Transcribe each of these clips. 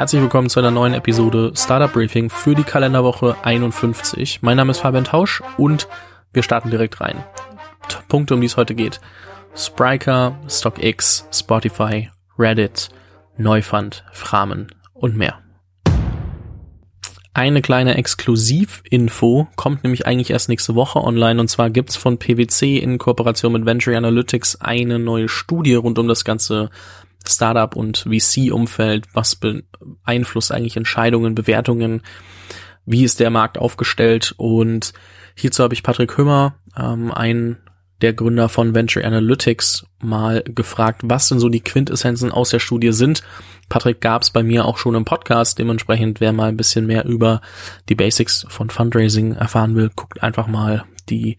Herzlich willkommen zu einer neuen Episode Startup Briefing für die Kalenderwoche 51. Mein Name ist Fabian Tausch und wir starten direkt rein. Punkte, um die es heute geht. Spriker, StockX, Spotify, Reddit, Neufund, Framen und mehr. Eine kleine Exklusivinfo kommt nämlich eigentlich erst nächste Woche online und zwar gibt's von PwC in Kooperation mit Venture Analytics eine neue Studie rund um das ganze Startup und VC-Umfeld. Was beeinflusst eigentlich Entscheidungen, Bewertungen? Wie ist der Markt aufgestellt? Und hierzu habe ich Patrick Hümmer, ähm, ein der Gründer von Venture Analytics, mal gefragt, was denn so die Quintessenzen aus der Studie sind. Patrick gab's bei mir auch schon im Podcast, dementsprechend wer mal ein bisschen mehr über die Basics von Fundraising erfahren will, guckt einfach mal die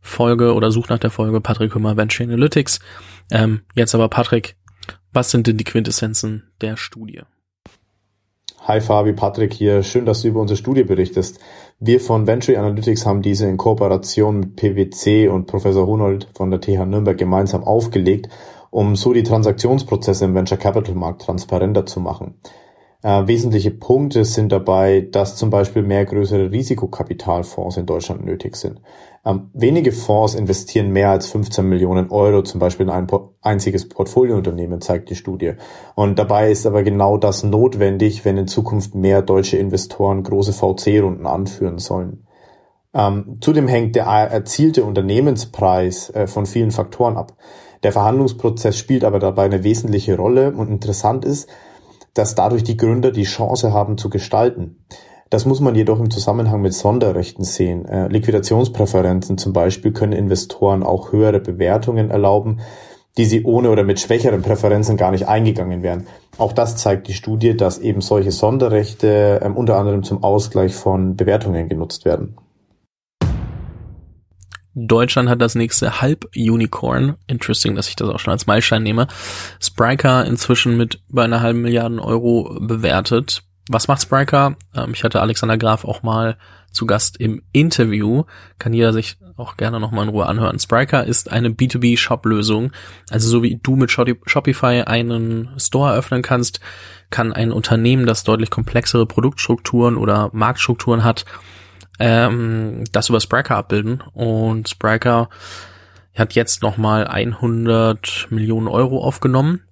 Folge oder sucht nach der Folge Patrick Hümmer Venture Analytics. Ähm, jetzt aber Patrick, was sind denn die Quintessenzen der Studie? Hi Fabi, Patrick hier. Schön, dass du über unsere Studie berichtest. Wir von Venture Analytics haben diese in Kooperation mit PwC und Professor Hunold von der TH Nürnberg gemeinsam aufgelegt, um so die Transaktionsprozesse im Venture Capital Markt transparenter zu machen. Äh, wesentliche Punkte sind dabei, dass zum Beispiel mehr größere Risikokapitalfonds in Deutschland nötig sind. Ähm, wenige Fonds investieren mehr als 15 Millionen Euro zum Beispiel in ein einziges Portfoliounternehmen, zeigt die Studie. Und dabei ist aber genau das notwendig, wenn in Zukunft mehr deutsche Investoren große VC-Runden anführen sollen. Ähm, zudem hängt der erzielte Unternehmenspreis äh, von vielen Faktoren ab. Der Verhandlungsprozess spielt aber dabei eine wesentliche Rolle und interessant ist, dass dadurch die Gründer die Chance haben zu gestalten. Das muss man jedoch im Zusammenhang mit Sonderrechten sehen. Äh, Liquidationspräferenzen zum Beispiel können Investoren auch höhere Bewertungen erlauben, die sie ohne oder mit schwächeren Präferenzen gar nicht eingegangen wären. Auch das zeigt die Studie, dass eben solche Sonderrechte ähm, unter anderem zum Ausgleich von Bewertungen genutzt werden. Deutschland hat das nächste Halb-Unicorn. Interesting, dass ich das auch schon als Meilenstein nehme. Spriker inzwischen mit über einer halben Milliarden Euro bewertet. Was macht Spriker? Ähm, ich hatte Alexander Graf auch mal zu Gast im Interview. Kann jeder sich auch gerne nochmal in Ruhe anhören. Spriker ist eine B2B-Shop-Lösung. Also so wie du mit Shopify einen Store eröffnen kannst, kann ein Unternehmen, das deutlich komplexere Produktstrukturen oder Marktstrukturen hat, ähm, das über Spriker abbilden. Und Spriker hat jetzt nochmal 100 Millionen Euro aufgenommen,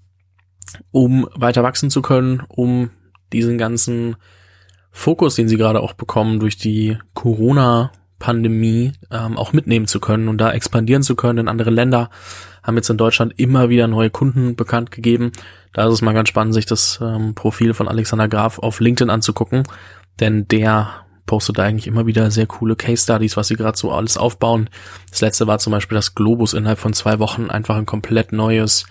um weiter wachsen zu können, um diesen ganzen Fokus, den sie gerade auch bekommen durch die Corona-Pandemie, ähm, auch mitnehmen zu können und da expandieren zu können in andere Länder. Haben jetzt in Deutschland immer wieder neue Kunden bekannt gegeben. Da ist es mal ganz spannend, sich das ähm, Profil von Alexander Graf auf LinkedIn anzugucken, denn der postet eigentlich immer wieder sehr coole Case Studies, was sie gerade so alles aufbauen. Das letzte war zum Beispiel, dass Globus innerhalb von zwei Wochen einfach ein komplett neues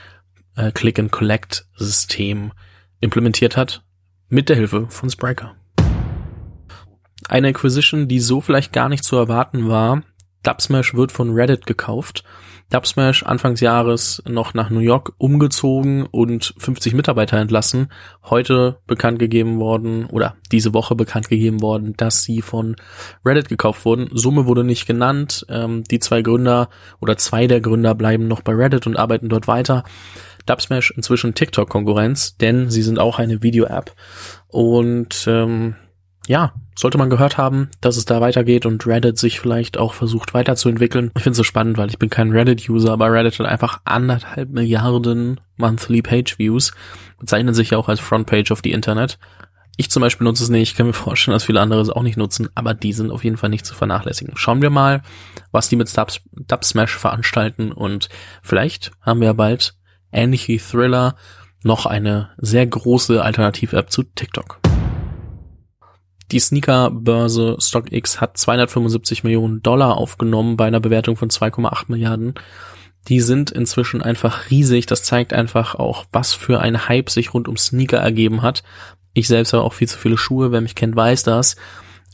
äh, Click-and-Collect-System implementiert hat, mit der Hilfe von Spriker. Eine Acquisition, die so vielleicht gar nicht zu erwarten war. Dubsmash wird von Reddit gekauft. Dubsmash Anfangs Jahres noch nach New York umgezogen und 50 Mitarbeiter entlassen. Heute bekannt gegeben worden oder diese Woche bekannt gegeben worden, dass sie von Reddit gekauft wurden. Summe wurde nicht genannt. Ähm, die zwei Gründer oder zwei der Gründer bleiben noch bei Reddit und arbeiten dort weiter. Dubsmash inzwischen TikTok-Konkurrenz, denn sie sind auch eine Video-App. Und ähm, ja, sollte man gehört haben, dass es da weitergeht und Reddit sich vielleicht auch versucht weiterzuentwickeln. Ich finde es so spannend, weil ich bin kein Reddit-User, aber Reddit hat einfach anderthalb Milliarden Monthly Page Views, bezeichnen sich ja auch als Frontpage of the Internet. Ich zum Beispiel nutze es nicht, ich kann mir vorstellen, dass viele andere es auch nicht nutzen, aber die sind auf jeden Fall nicht zu vernachlässigen. Schauen wir mal, was die mit Dubs Dubsmash veranstalten und vielleicht haben wir bald, ähnlich wie Thriller, noch eine sehr große Alternativ-App zu TikTok. Die Sneaker-Börse StockX hat 275 Millionen Dollar aufgenommen bei einer Bewertung von 2,8 Milliarden. Die sind inzwischen einfach riesig. Das zeigt einfach auch, was für ein Hype sich rund um Sneaker ergeben hat. Ich selbst habe auch viel zu viele Schuhe. Wer mich kennt, weiß das.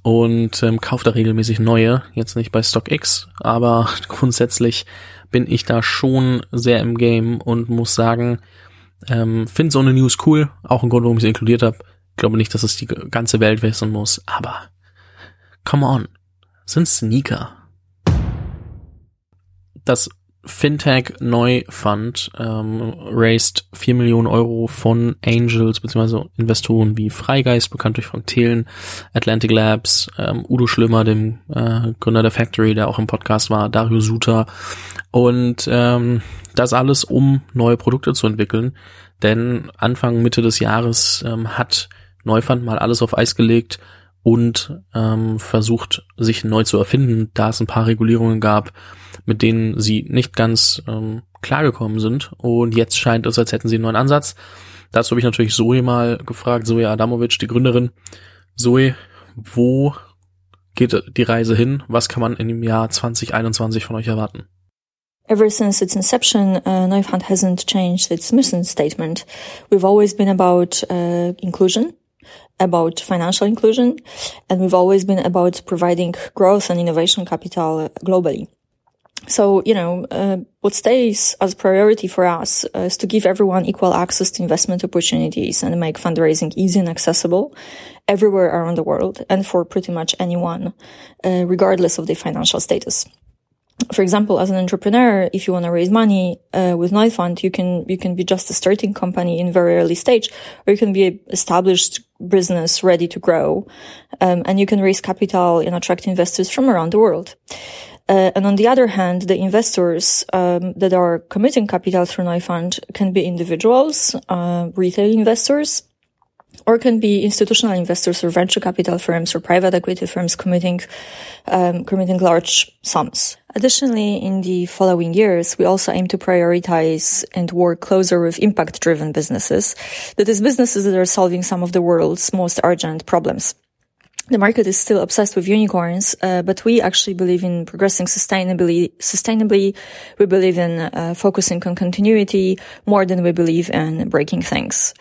Und ähm, kaufe da regelmäßig neue. Jetzt nicht bei StockX, aber grundsätzlich bin ich da schon sehr im Game und muss sagen, ähm, finde so eine News cool. Auch ein Grund, warum ich sie inkludiert habe glaube nicht, dass es die ganze Welt wissen muss, aber come on, sind Sneaker. Das Fintech Neufund ähm, raised 4 Millionen Euro von Angels bzw. Investoren wie Freigeist, bekannt durch Frank Thelen, Atlantic Labs, ähm, Udo Schlimmer, dem äh, Gründer der Factory, der auch im Podcast war, Dario Suter und ähm, das alles, um neue Produkte zu entwickeln. Denn Anfang, Mitte des Jahres ähm, hat Neufund mal alles auf Eis gelegt und ähm, versucht, sich neu zu erfinden, da es ein paar Regulierungen gab, mit denen sie nicht ganz ähm, klargekommen sind. Und jetzt scheint es, als hätten sie einen neuen Ansatz. Dazu habe ich natürlich Zoe mal gefragt, Zoe Adamovic, die Gründerin. Zoe, wo geht die Reise hin? Was kann man in dem Jahr 2021 von euch erwarten? Ever since its inception, uh, Neufund hasn't changed its mission statement. We've always been about uh, inclusion, about financial inclusion, and we've always been about providing growth and innovation capital globally. So, you know, uh, what stays as priority for us uh, is to give everyone equal access to investment opportunities and make fundraising easy and accessible everywhere around the world and for pretty much anyone, uh, regardless of their financial status. For example, as an entrepreneur, if you want to raise money uh, with Neufund, you can you can be just a starting company in very early stage, or you can be established business ready to grow, um, and you can raise capital and attract investors from around the world. Uh, and on the other hand, the investors um, that are committing capital through Neufund can be individuals, uh, retail investors, or can be institutional investors or venture capital firms or private equity firms committing um, committing large sums. Additionally, in the following years, we also aim to prioritize and work closer with impact-driven businesses, that is, businesses that are solving some of the world's most urgent problems the market is still obsessed with unicorns, uh, but we actually believe in progressing sustainably. Sustainably, we believe in uh, focusing on continuity more than we believe in breaking things.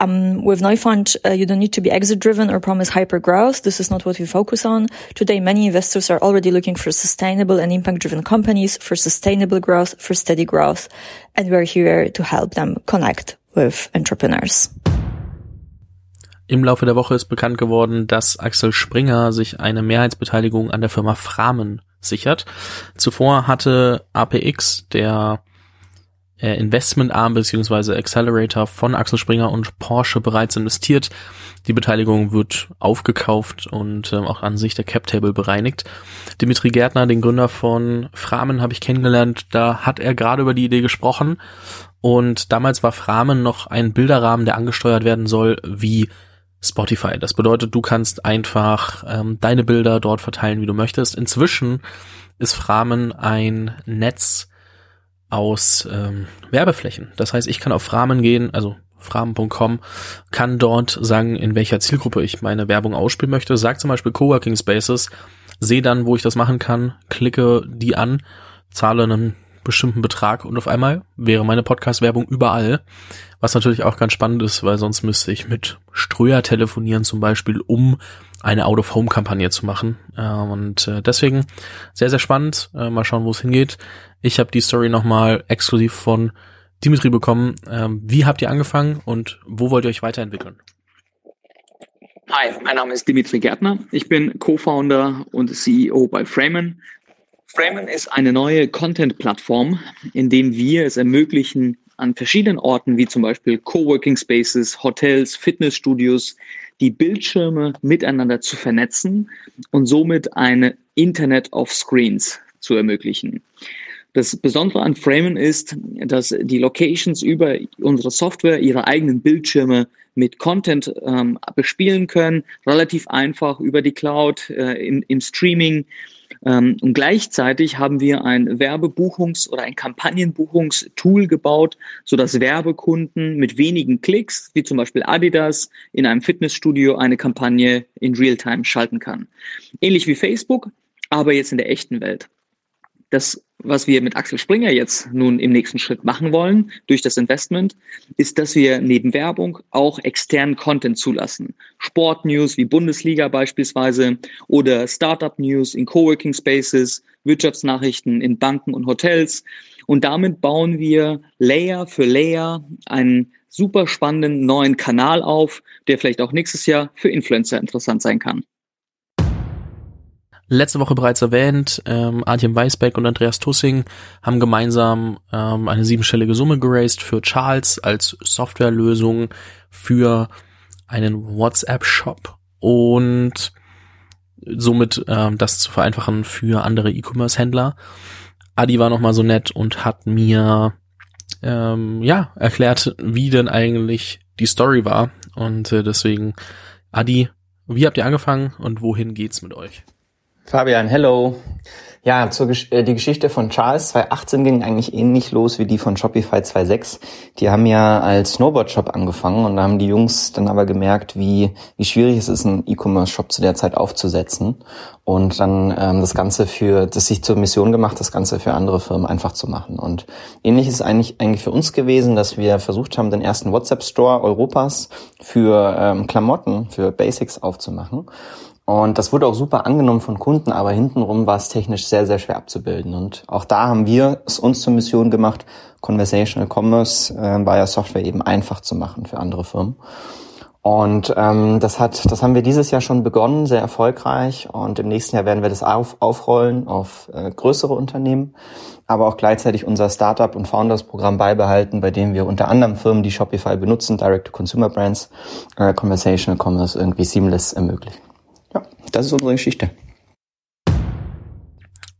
Um, with Neufund, uh, you don't need to be exit driven or promise hyper growth. This is not what we focus on. Today, many investors are already looking for sustainable and impact driven companies, for sustainable growth, for steady growth, and we're here to help them connect with entrepreneurs. Im Laufe der Woche ist bekannt geworden, dass Axel Springer sich eine Mehrheitsbeteiligung an der Firma Framen sichert. Zuvor hatte APX, der äh, Investmentarm bzw. Accelerator von Axel Springer und Porsche bereits investiert. Die Beteiligung wird aufgekauft und äh, auch an sich der Cap-Table bereinigt. Dimitri Gärtner, den Gründer von Framen, habe ich kennengelernt. Da hat er gerade über die Idee gesprochen. Und damals war Framen noch ein Bilderrahmen, der angesteuert werden soll, wie Spotify. Das bedeutet, du kannst einfach ähm, deine Bilder dort verteilen, wie du möchtest. Inzwischen ist Framen ein Netz aus ähm, Werbeflächen. Das heißt, ich kann auf Framen gehen, also framen.com, kann dort sagen, in welcher Zielgruppe ich meine Werbung ausspielen möchte. Sag zum Beispiel Coworking Spaces, sehe dann, wo ich das machen kann, klicke die an, zahle einen bestimmten Betrag und auf einmal wäre meine Podcast-Werbung überall. Was natürlich auch ganz spannend ist, weil sonst müsste ich mit Ströer telefonieren zum Beispiel, um eine Out-of-Home-Kampagne zu machen. Äh, und äh, deswegen sehr, sehr spannend. Äh, mal schauen, wo es hingeht. Ich habe die Story nochmal exklusiv von Dimitri bekommen. Ähm, wie habt ihr angefangen und wo wollt ihr euch weiterentwickeln? Hi, mein Name ist Dimitri Gärtner. Ich bin Co-Founder und CEO bei Framen. Framen ist eine neue Content-Plattform, in dem wir es ermöglichen, an verschiedenen Orten wie zum Beispiel Coworking Spaces, Hotels, Fitnessstudios, die Bildschirme miteinander zu vernetzen und somit eine Internet of Screens zu ermöglichen. Das Besondere an Framen ist, dass die Locations über unsere Software ihre eigenen Bildschirme mit Content ähm, bespielen können, relativ einfach über die Cloud, äh, im, im Streaming und gleichzeitig haben wir ein Werbebuchungs- oder ein Kampagnenbuchungstool gebaut, sodass Werbekunden mit wenigen Klicks, wie zum Beispiel Adidas, in einem Fitnessstudio eine Kampagne in Realtime schalten kann. Ähnlich wie Facebook, aber jetzt in der echten Welt. Das was wir mit Axel Springer jetzt nun im nächsten Schritt machen wollen durch das Investment, ist, dass wir neben Werbung auch externen Content zulassen. Sportnews wie Bundesliga beispielsweise oder Startup-News in Coworking Spaces, Wirtschaftsnachrichten in Banken und Hotels. Und damit bauen wir Layer für Layer einen super spannenden neuen Kanal auf, der vielleicht auch nächstes Jahr für Influencer interessant sein kann. Letzte Woche bereits erwähnt, ähm, Artem Weisbeck und Andreas Tussing haben gemeinsam ähm, eine siebenstellige Summe geraced für Charles als Softwarelösung für einen WhatsApp-Shop und somit ähm, das zu vereinfachen für andere E-Commerce-Händler. Adi war nochmal so nett und hat mir ähm, ja erklärt, wie denn eigentlich die Story war. Und äh, deswegen, Adi, wie habt ihr angefangen und wohin geht's mit euch? Fabian, hello. Ja, zur, äh, die Geschichte von Charles 2018 ging eigentlich ähnlich los wie die von Shopify 2.6. Die haben ja als Snowboard-Shop angefangen und da haben die Jungs dann aber gemerkt, wie, wie schwierig es ist, einen E-Commerce-Shop zu der Zeit aufzusetzen und dann ähm, das Ganze für, das sich zur Mission gemacht, das Ganze für andere Firmen einfach zu machen. Und ähnlich ist eigentlich, eigentlich für uns gewesen, dass wir versucht haben, den ersten WhatsApp-Store Europas für ähm, Klamotten, für Basics aufzumachen. Und das wurde auch super angenommen von Kunden, aber hintenrum war es technisch sehr, sehr schwer abzubilden. Und auch da haben wir es uns zur Mission gemacht, Conversational Commerce äh, Buyer Software eben einfach zu machen für andere Firmen. Und ähm, das hat, das haben wir dieses Jahr schon begonnen, sehr erfolgreich. Und im nächsten Jahr werden wir das auf, aufrollen auf äh, größere Unternehmen, aber auch gleichzeitig unser Startup und Founders Programm beibehalten, bei dem wir unter anderem Firmen, die Shopify benutzen, Direct-to-Consumer Brands, äh, Conversational Commerce irgendwie seamless ermöglichen. Ja, das ist unsere Geschichte.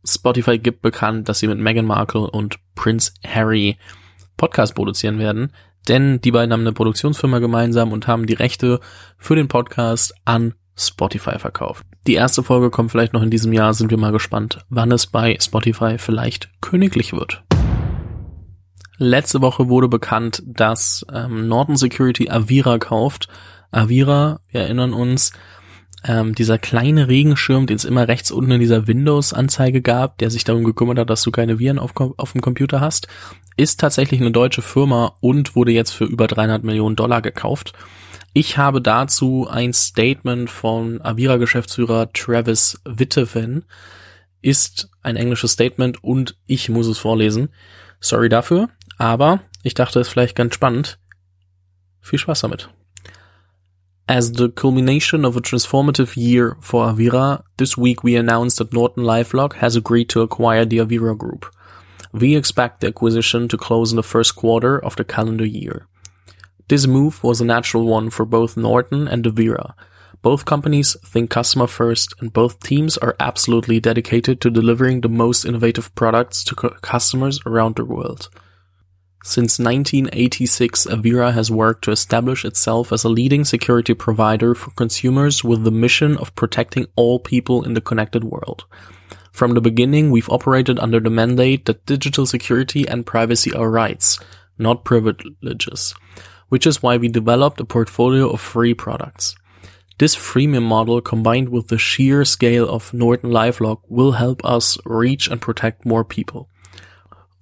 Spotify gibt bekannt, dass sie mit Meghan Markle und Prince Harry Podcast produzieren werden, denn die beiden haben eine Produktionsfirma gemeinsam und haben die Rechte für den Podcast an Spotify verkauft. Die erste Folge kommt vielleicht noch in diesem Jahr, sind wir mal gespannt, wann es bei Spotify vielleicht königlich wird. Letzte Woche wurde bekannt, dass ähm, Norton Security Avira kauft. Avira, wir erinnern uns, ähm, dieser kleine Regenschirm, den es immer rechts unten in dieser Windows-Anzeige gab, der sich darum gekümmert hat, dass du keine Viren auf, auf dem Computer hast, ist tatsächlich eine deutsche Firma und wurde jetzt für über 300 Millionen Dollar gekauft. Ich habe dazu ein Statement von Avira-Geschäftsführer Travis Witteven. Ist ein englisches Statement und ich muss es vorlesen. Sorry dafür, aber ich dachte, es ist vielleicht ganz spannend. Viel Spaß damit. As the culmination of a transformative year for Avira, this week we announced that Norton LifeLock has agreed to acquire the Avira Group. We expect the acquisition to close in the first quarter of the calendar year. This move was a natural one for both Norton and Avira. Both companies think customer first and both teams are absolutely dedicated to delivering the most innovative products to customers around the world. Since 1986, Avira has worked to establish itself as a leading security provider for consumers with the mission of protecting all people in the connected world. From the beginning, we've operated under the mandate that digital security and privacy are rights, not privileges, which is why we developed a portfolio of free products. This freemium model combined with the sheer scale of Norton LifeLock will help us reach and protect more people.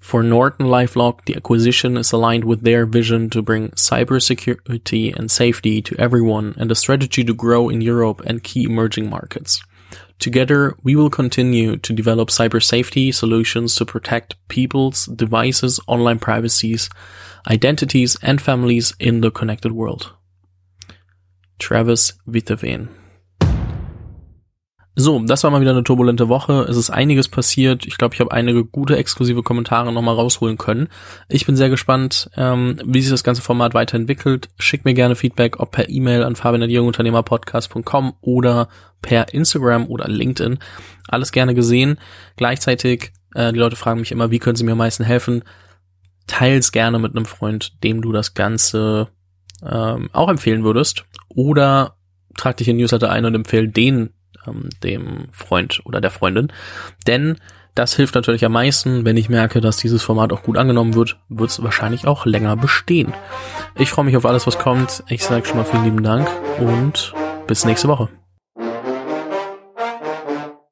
For Norton LifeLock, the acquisition is aligned with their vision to bring cybersecurity and safety to everyone and a strategy to grow in Europe and key emerging markets. Together, we will continue to develop cyber safety solutions to protect people's devices, online privacies, identities, and families in the connected world. Travis Witteveen So, das war mal wieder eine turbulente Woche. Es ist einiges passiert. Ich glaube, ich habe einige gute exklusive Kommentare nochmal rausholen können. Ich bin sehr gespannt, ähm, wie sich das ganze Format weiterentwickelt. Schickt mir gerne Feedback, ob per E-Mail an fabian.jungunternehmerpodcast.com oder per Instagram oder LinkedIn. Alles gerne gesehen. Gleichzeitig, äh, die Leute fragen mich immer, wie können sie mir am meisten helfen? Teils gerne mit einem Freund, dem du das Ganze ähm, auch empfehlen würdest. Oder trag dich in Newsletter ein und empfehle den ähm, dem Freund oder der Freundin. Denn das hilft natürlich am meisten. Wenn ich merke, dass dieses Format auch gut angenommen wird, wird es wahrscheinlich auch länger bestehen. Ich freue mich auf alles, was kommt. Ich sage schon mal vielen lieben Dank und bis nächste Woche.